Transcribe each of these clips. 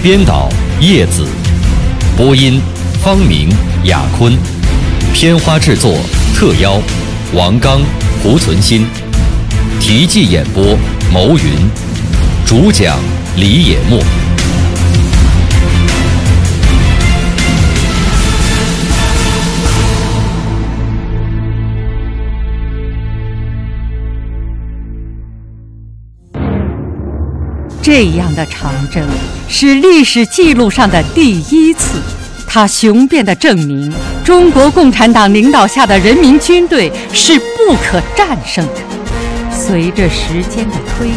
编导叶子，播音方明、雅坤，片花制作特邀王刚、胡存新，题记演播牟云，主讲李野墨。这样的长征是历史记录上的第一次，它雄辩地证明中国共产党领导下的人民军队是不可战胜的。随着时间的推移，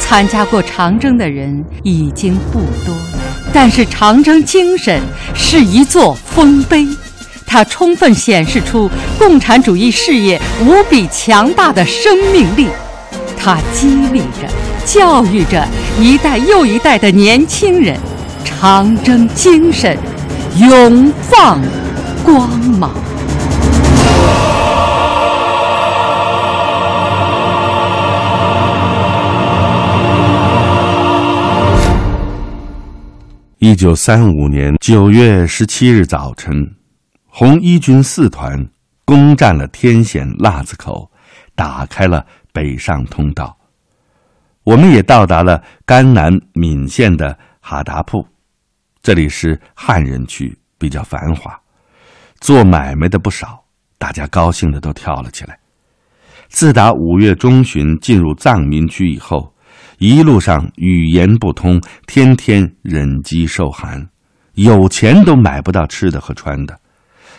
参加过长征的人已经不多了，但是长征精神是一座丰碑，它充分显示出共产主义事业无比强大的生命力，它激励着。教育着一代又一代的年轻人，长征精神永放光芒。一九三五年九月十七日早晨，红一军四团攻占了天险腊子口，打开了北上通道。我们也到达了甘南岷县的哈达铺，这里是汉人区，比较繁华，做买卖的不少，大家高兴的都跳了起来。自打五月中旬进入藏民区以后，一路上语言不通，天天忍饥受寒，有钱都买不到吃的和穿的，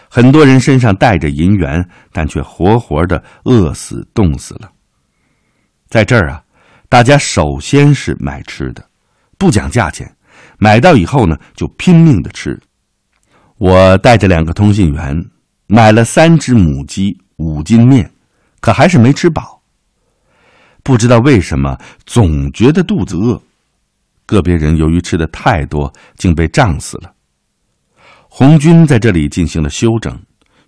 很多人身上带着银元，但却活活的饿死、冻死了。在这儿啊。大家首先是买吃的，不讲价钱，买到以后呢，就拼命的吃。我带着两个通信员，买了三只母鸡、五斤面，可还是没吃饱。不知道为什么，总觉得肚子饿。个别人由于吃的太多，竟被胀死了。红军在这里进行了休整，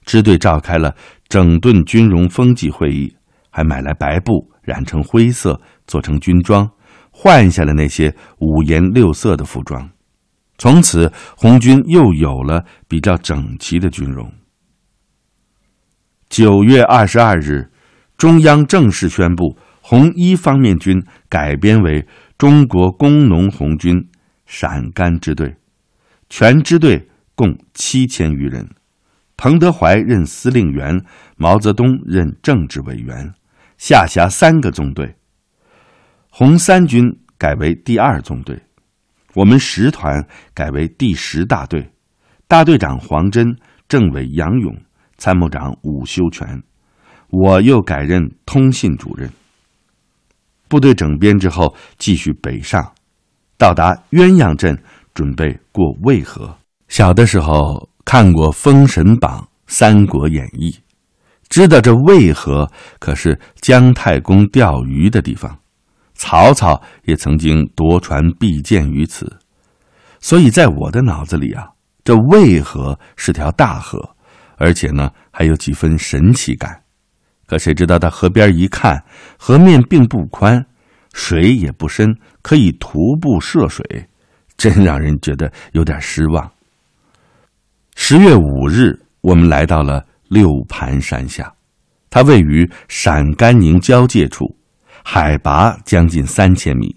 支队召开了整顿军容风纪会议，还买来白布染成灰色。做成军装，换下了那些五颜六色的服装，从此红军又有了比较整齐的军容。九月二十二日，中央正式宣布红一方面军改编为中国工农红军陕甘支队，全支队共七千余人，彭德怀任司令员，毛泽东任政治委员，下辖三个纵队。红三军改为第二纵队，我们十团改为第十大队，大队长黄真，政委杨勇，参谋长伍修全，我又改任通信主任。部队整编之后，继续北上，到达鸳鸯镇，准备过渭河。小的时候看过《封神榜》《三国演义》，知道这渭河可是姜太公钓鱼的地方。曹操也曾经夺船避箭于此，所以在我的脑子里啊，这渭河是条大河，而且呢还有几分神奇感。可谁知道到河边一看，河面并不宽，水也不深，可以徒步涉水，真让人觉得有点失望。十月五日，我们来到了六盘山下，它位于陕甘宁交界处。海拔将近三千米，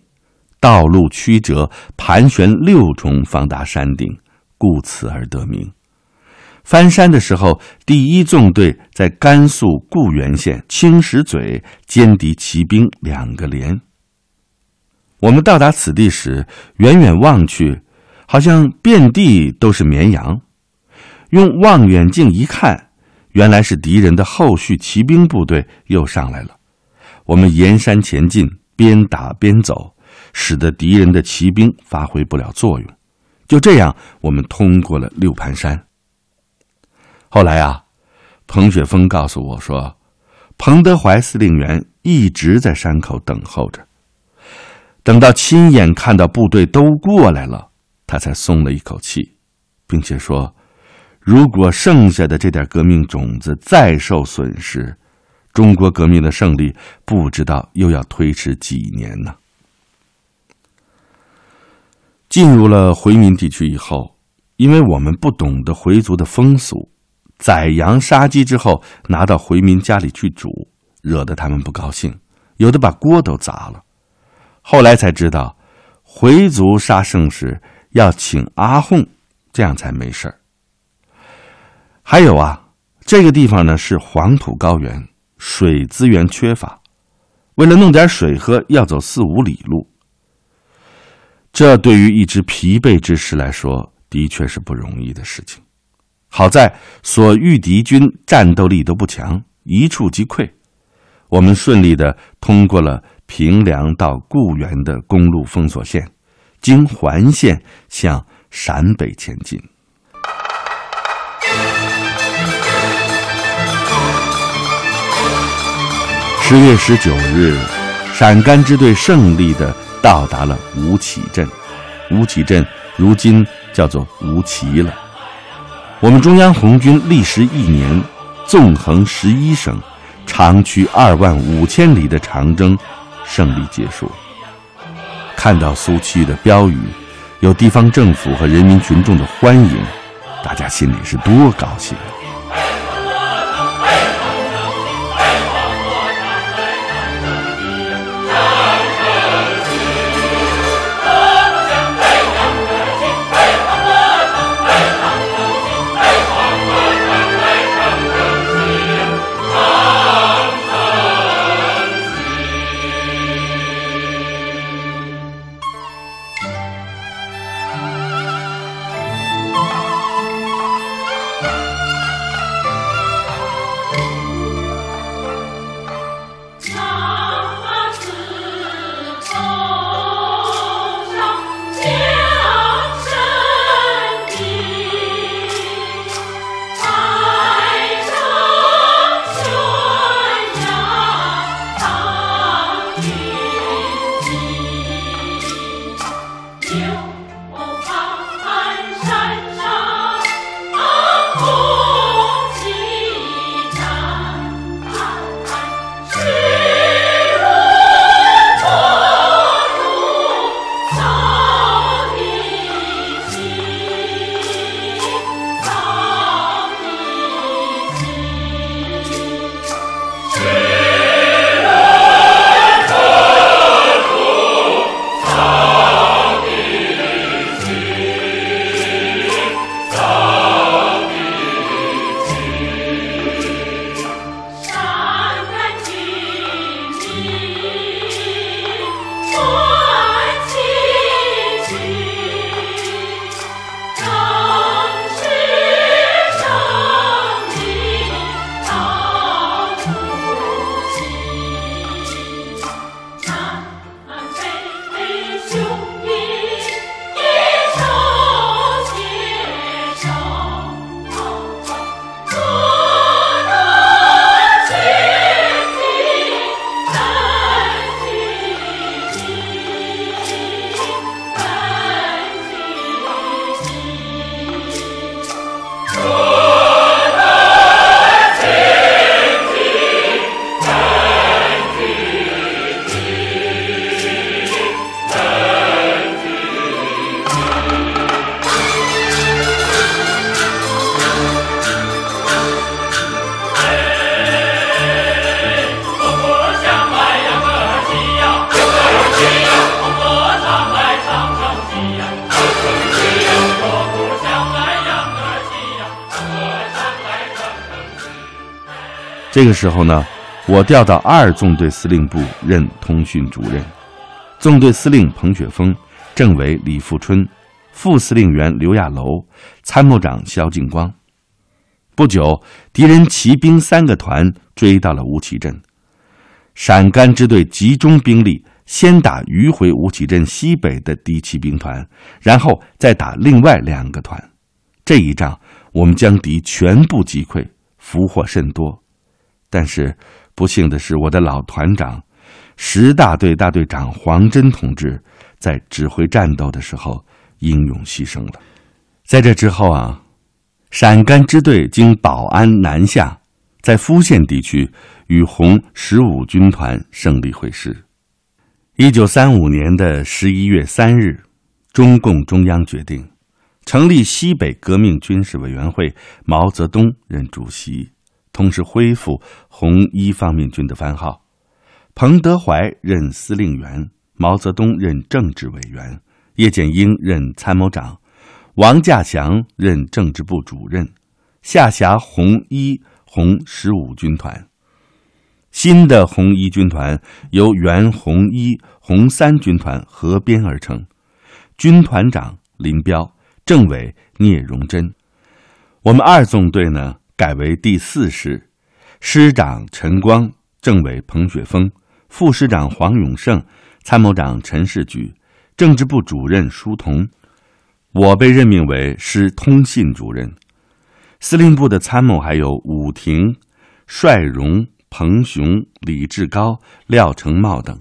道路曲折，盘旋六重方达山顶，故此而得名。翻山的时候，第一纵队在甘肃固原县青石嘴歼敌骑兵两个连。我们到达此地时，远远望去，好像遍地都是绵羊。用望远镜一看，原来是敌人的后续骑兵部队又上来了。我们沿山前进，边打边走，使得敌人的骑兵发挥不了作用，就这样，我们通过了六盘山。后来啊，彭雪枫告诉我说，彭德怀司令员一直在山口等候着，等到亲眼看到部队都过来了，他才松了一口气，并且说，如果剩下的这点革命种子再受损失，中国革命的胜利不知道又要推迟几年呢。进入了回民地区以后，因为我们不懂得回族的风俗，宰羊杀鸡之后拿到回民家里去煮，惹得他们不高兴，有的把锅都砸了。后来才知道，回族杀生时要请阿訇，这样才没事儿。还有啊，这个地方呢是黄土高原，水资源缺乏，为了弄点水喝，要走四五里路。这对于一支疲惫之师来说，的确是不容易的事情。好在所遇敌军战斗力都不强，一触即溃，我们顺利的通过了平凉到固原的公路封锁线，经环线向陕北前进。十月十九日，陕甘支队胜利的。到达了吴起镇，吴起镇如今叫做吴齐了。我们中央红军历时一年，纵横十一省，长驱二万五千里的长征，胜利结束。看到苏区的标语，有地方政府和人民群众的欢迎，大家心里是多高兴！这个时候呢，我调到二纵队司令部任通讯主任，纵队司令彭雪枫、政委李富春、副司令员刘亚楼、参谋长肖劲光。不久，敌人骑兵三个团追到了吴起镇，陕甘支队集中兵力先打迂回吴起镇西北的第七兵团，然后再打另外两个团。这一仗，我们将敌全部击溃，俘获甚多。但是，不幸的是，我的老团长，十大队大队长黄真同志，在指挥战斗的时候英勇牺牲了。在这之后啊，陕甘支队经保安南下，在丰县地区与红十五军团胜利会师。一九三五年的十一月三日，中共中央决定成立西北革命军事委员会，毛泽东任主席，同时恢复红一方面军的番号。彭德怀任司令员，毛泽东任政治委员，叶剑英任参谋长，王稼祥任政治部主任，下辖红一、红十五军团。新的红一军团由原红一、红三军团合编而成，军团长林彪，政委聂荣臻。我们二纵队呢改为第四师，师长陈光，政委彭雪枫，副师长黄永胜，参谋长陈士举，政治部主任舒同。我被任命为师通信主任。司令部的参谋还有武庭、帅荣。彭雄、李志高、廖成茂等。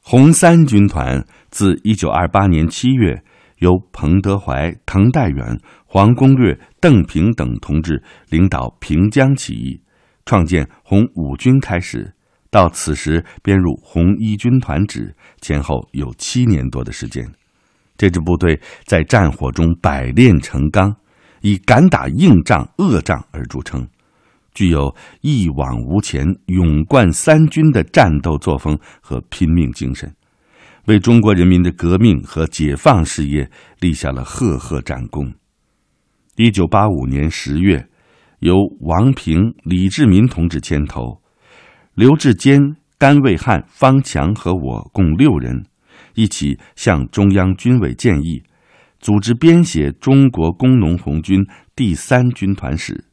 红三军团自一九二八年七月由彭德怀、滕代远、黄公略、邓平等同志领导平江起义，创建红五军开始，到此时编入红一军团址，前后有七年多的时间。这支部队在战火中百炼成钢，以敢打硬仗、恶仗而著称。具有一往无前、勇冠三军的战斗作风和拼命精神，为中国人民的革命和解放事业立下了赫赫战功。一九八五年十月，由王平、李志民同志牵头，刘志坚、甘卫汉、方强和我共六人，一起向中央军委建议，组织编写中国工农红军第三军团史。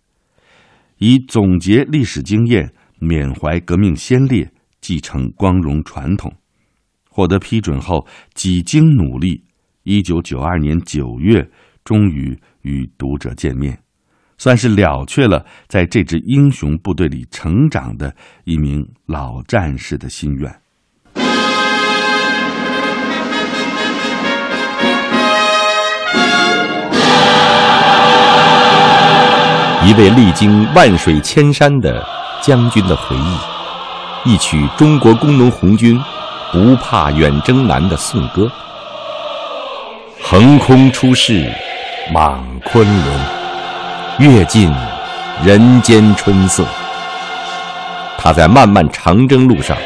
以总结历史经验、缅怀革命先烈、继承光荣传统，获得批准后，几经努力，一九九二年九月，终于与读者见面，算是了却了在这支英雄部队里成长的一名老战士的心愿。一位历经万水千山的将军的回忆，一曲中国工农红军不怕远征难的颂歌。横空出世，莽昆仑，阅尽人间春色。他在漫漫长征路上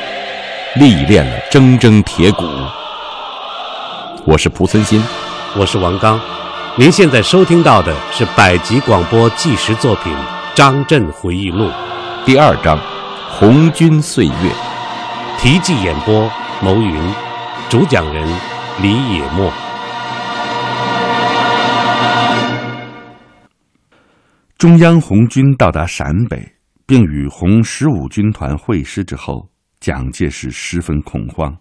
历练了铮铮铁骨。我是蒲存昕，我是王刚。您现在收听到的是百集广播纪实作品《张震回忆录》第二章《红军岁月》，题记演播牟云，主讲人李野墨。中央红军到达陕北，并与红十五军团会师之后，蒋介石十分恐慌，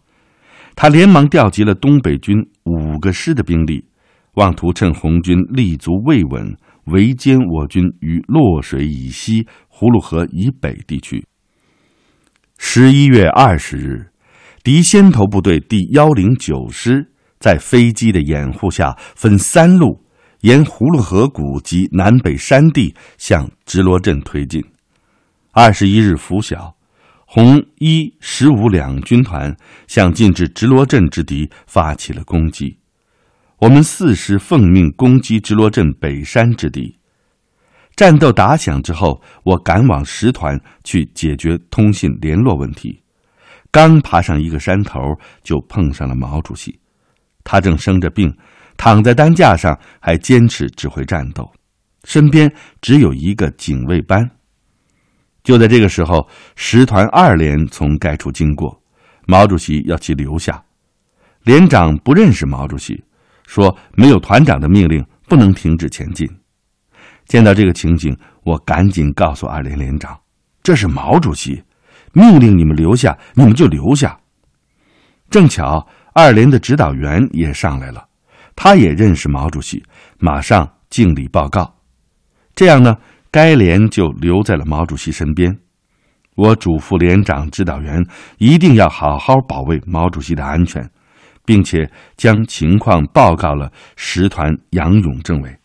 他连忙调集了东北军五个师的兵力。妄图趁红军立足未稳，围歼我军于洛水以西、葫芦河以北地区。十一月二十日，敌先头部队第幺零九师在飞机的掩护下，分三路沿葫芦河谷及南北山地向直罗镇推进。二十一日拂晓，红一、十五两军团向进至直罗镇之敌发起了攻击。我们四师奉命攻击直罗镇北山之敌。战斗打响之后，我赶往十团去解决通信联络问题。刚爬上一个山头，就碰上了毛主席。他正生着病，躺在担架上，还坚持指挥战斗。身边只有一个警卫班。就在这个时候，十团二连从该处经过，毛主席要其留下。连长不认识毛主席。说没有团长的命令，不能停止前进。见到这个情景，我赶紧告诉二连连长：“这是毛主席命令你们留下，你们就留下。正巧二连的指导员也上来了，他也认识毛主席，马上敬礼报告。这样呢，该连就留在了毛主席身边。我嘱咐连长、指导员一定要好好保卫毛主席的安全，并且将情况报告了师团杨勇政委。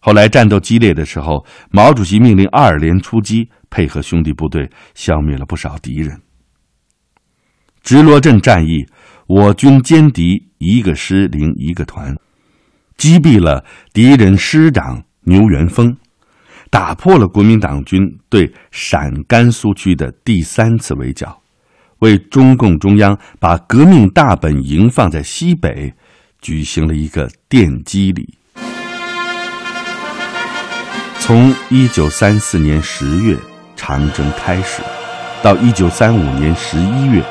后来战斗激烈的时候，毛主席命令二连出击，配合兄弟部队消灭了不少敌人。直罗镇战役，我军歼敌一个师零一个团，击毙了敌人师长牛元峰。打破了国民党军对陕甘苏区的第三次围剿，为中共中央把革命大本营放在西北，举行了一个奠基礼。从一九三四年十月长征开始，到一九三五年十一月，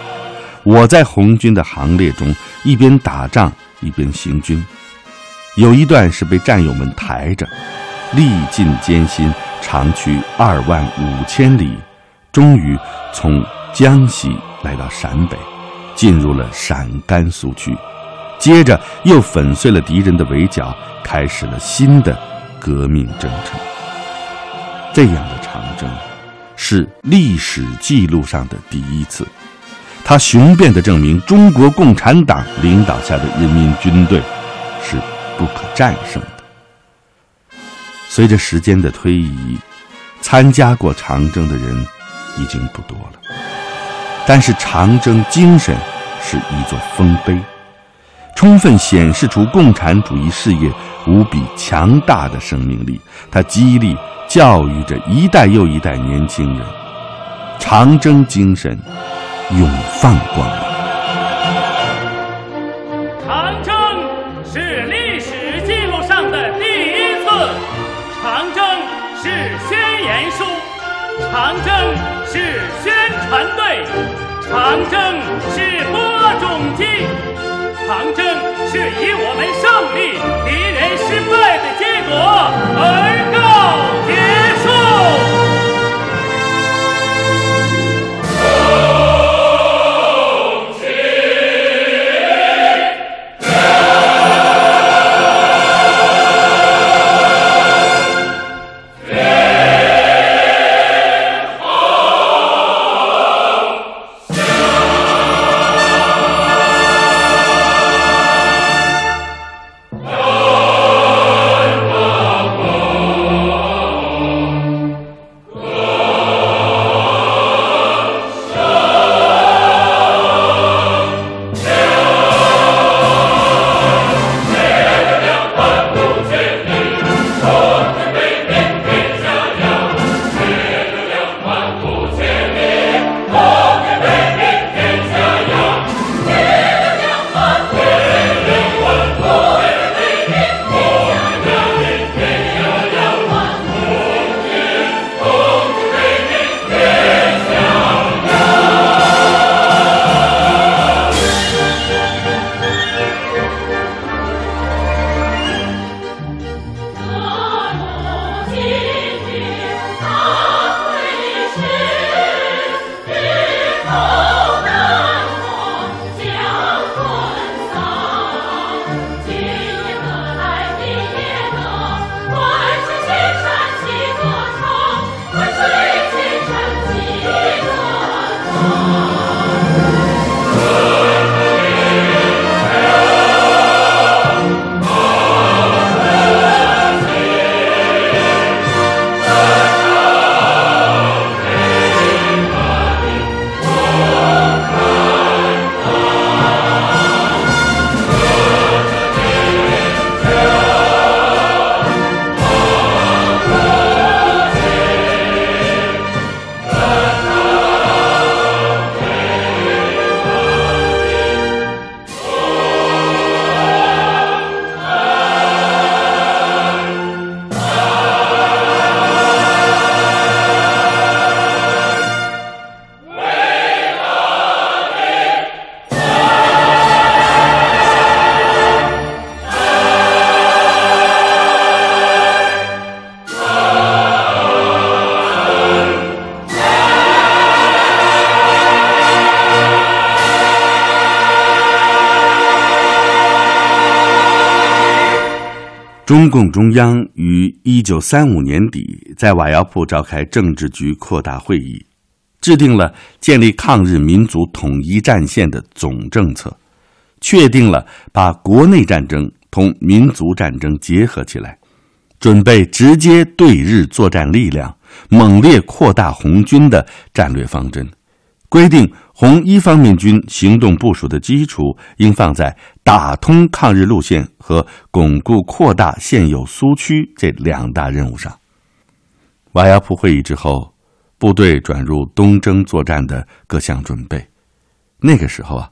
我在红军的行列中一边打仗一边行军，有一段是被战友们抬着。历尽艰辛，长驱二万五千里，终于从江西来到陕北，进入了陕甘苏区，接着又粉碎了敌人的围剿，开始了新的革命征程。这样的长征，是历史记录上的第一次，它雄辩地证明中国共产党领导下的人民军队是不可战胜的。随着时间的推移，参加过长征的人已经不多了。但是长征精神是一座丰碑，充分显示出共产主义事业无比强大的生命力。它激励、教育着一代又一代年轻人。长征精神，永放光芒。长征是历史记录上的第一次，长征是宣言书，长征是宣传队，长征是播种机，长征是以我们胜利、敌人失败的结果而告结束。中共中央于一九三五年底在瓦窑铺召开政治局扩大会议，制定了建立抗日民族统一战线的总政策，确定了把国内战争同民族战争结合起来，准备直接对日作战力量，猛烈扩大红军的战略方针，规定。红一方面军行动部署的基础应放在打通抗日路线和巩固扩大现有苏区这两大任务上。瓦窑铺会议之后，部队转入东征作战的各项准备。那个时候啊，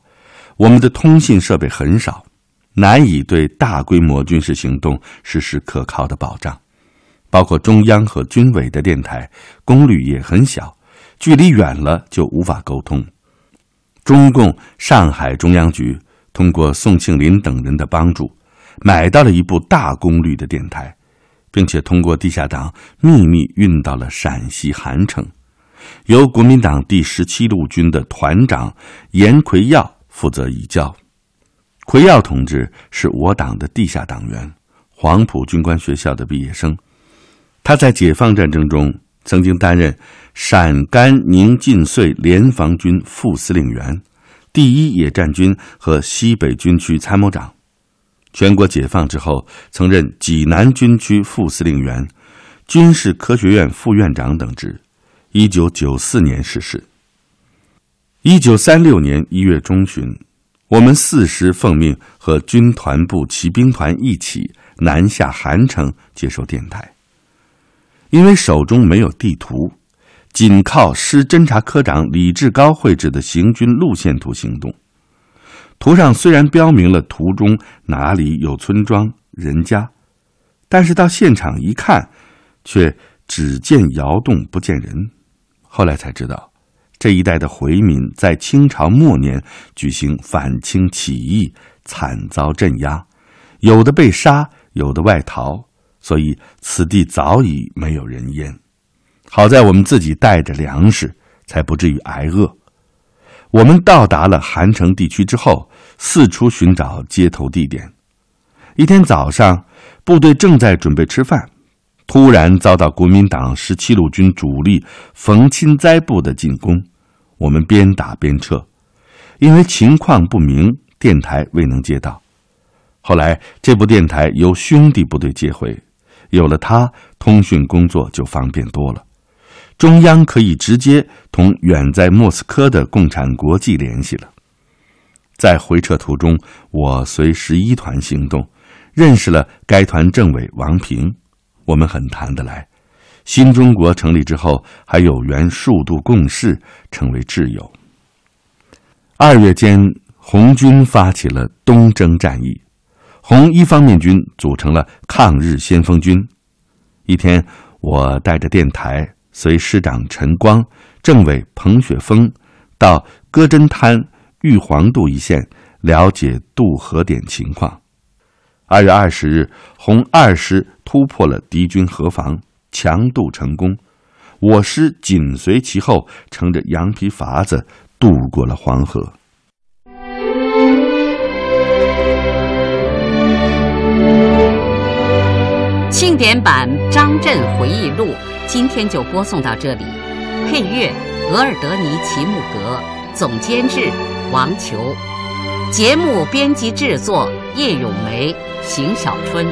我们的通信设备很少，难以对大规模军事行动实施可靠的保障，包括中央和军委的电台功率也很小，距离远了就无法沟通。中共上海中央局通过宋庆龄等人的帮助，买到了一部大功率的电台，并且通过地下党秘密运到了陕西韩城，由国民党第十七路军的团长严奎耀负责移交。奎耀同志是我党的地下党员，黄埔军官学校的毕业生，他在解放战争中曾经担任。陕甘宁晋绥联防军副司令员，第一野战军和西北军区参谋长。全国解放之后，曾任济南军区副司令员、军事科学院副院长等职。一九九四年逝世。一九三六年一月中旬，我们四师奉命和军团部骑兵团一起南下韩城接受电台，因为手中没有地图。仅靠师侦察科长李志高绘制的行军路线图行动，图上虽然标明了途中哪里有村庄人家，但是到现场一看，却只见窑洞不见人。后来才知道，这一带的回民在清朝末年举行反清起义，惨遭镇压，有的被杀，有的外逃，所以此地早已没有人烟。好在我们自己带着粮食，才不至于挨饿。我们到达了韩城地区之后，四处寻找接头地点。一天早上，部队正在准备吃饭，突然遭到国民党十七路军主力冯钦哉部的进攻。我们边打边撤，因为情况不明，电台未能接到。后来，这部电台由兄弟部队接回，有了它，通讯工作就方便多了。中央可以直接同远在莫斯科的共产国际联系了。在回撤途中，我随十一团行动，认识了该团政委王平，我们很谈得来。新中国成立之后，还有缘数度共事，成为挚友。二月间，红军发起了东征战役，红一方面军组成了抗日先锋军。一天，我带着电台。随师长陈光、政委彭雪枫到戈真滩玉皇渡一线了解渡河点情况。二月二十日，红二师突破了敌军河防，强渡成功。我师紧随其后，乘着羊皮筏子渡过了黄河。庆典版张震回忆录。今天就播送到这里，配乐额尔德尼·齐木格，总监制王球，节目编辑制作叶咏梅、邢小春。